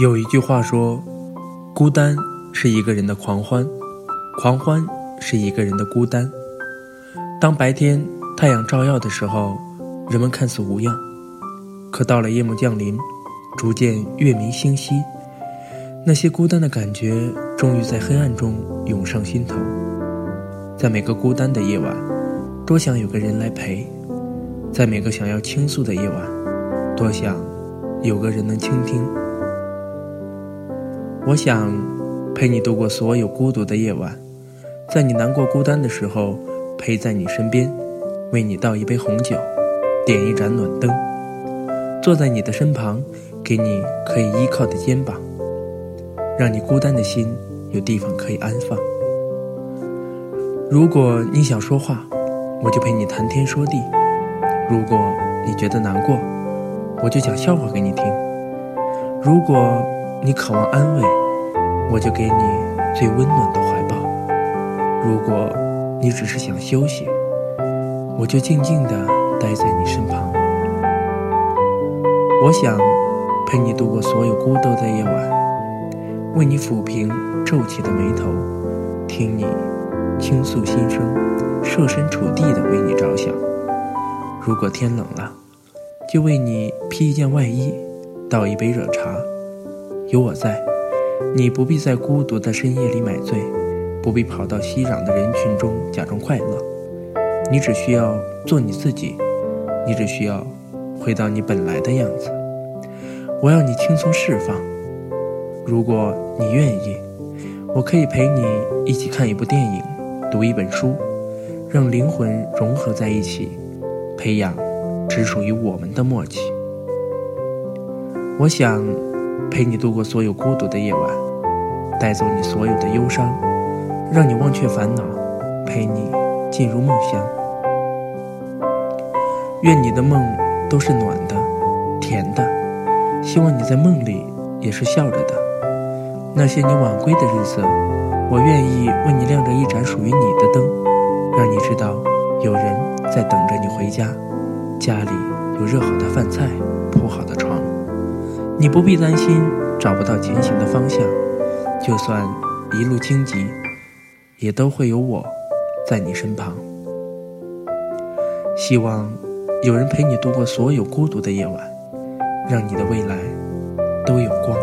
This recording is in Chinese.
有一句话说：“孤单是一个人的狂欢，狂欢是一个人的孤单。”当白天太阳照耀的时候，人们看似无恙；可到了夜幕降临，逐渐月明星稀，那些孤单的感觉终于在黑暗中涌上心头。在每个孤单的夜晚，多想有个人来陪；在每个想要倾诉的夜晚，多想有个人能倾听。我想陪你度过所有孤独的夜晚，在你难过孤单的时候，陪在你身边，为你倒一杯红酒，点一盏暖灯，坐在你的身旁，给你可以依靠的肩膀，让你孤单的心有地方可以安放。如果你想说话，我就陪你谈天说地；如果你觉得难过，我就讲笑话给你听；如果你渴望安慰，我就给你最温暖的怀抱；如果你只是想休息，我就静静地待在你身旁。我想陪你度过所有孤独的夜晚，为你抚平皱起的眉头，听你倾诉心声，设身处地地为你着想。如果天冷了，就为你披一件外衣，倒一杯热茶。有我在。你不必在孤独的深夜里买醉，不必跑到熙攘的人群中假装快乐，你只需要做你自己，你只需要回到你本来的样子。我要你轻松释放。如果你愿意，我可以陪你一起看一部电影，读一本书，让灵魂融合在一起，培养只属于我们的默契。我想。陪你度过所有孤独的夜晚，带走你所有的忧伤，让你忘却烦恼，陪你进入梦乡。愿你的梦都是暖的、甜的，希望你在梦里也是笑着的。那些你晚归的日子，我愿意为你亮着一盏属于你的灯，让你知道有人在等着你回家，家里有热好的饭菜，铺好的床。你不必担心找不到前行的方向，就算一路荆棘，也都会有我在你身旁。希望有人陪你度过所有孤独的夜晚，让你的未来都有光。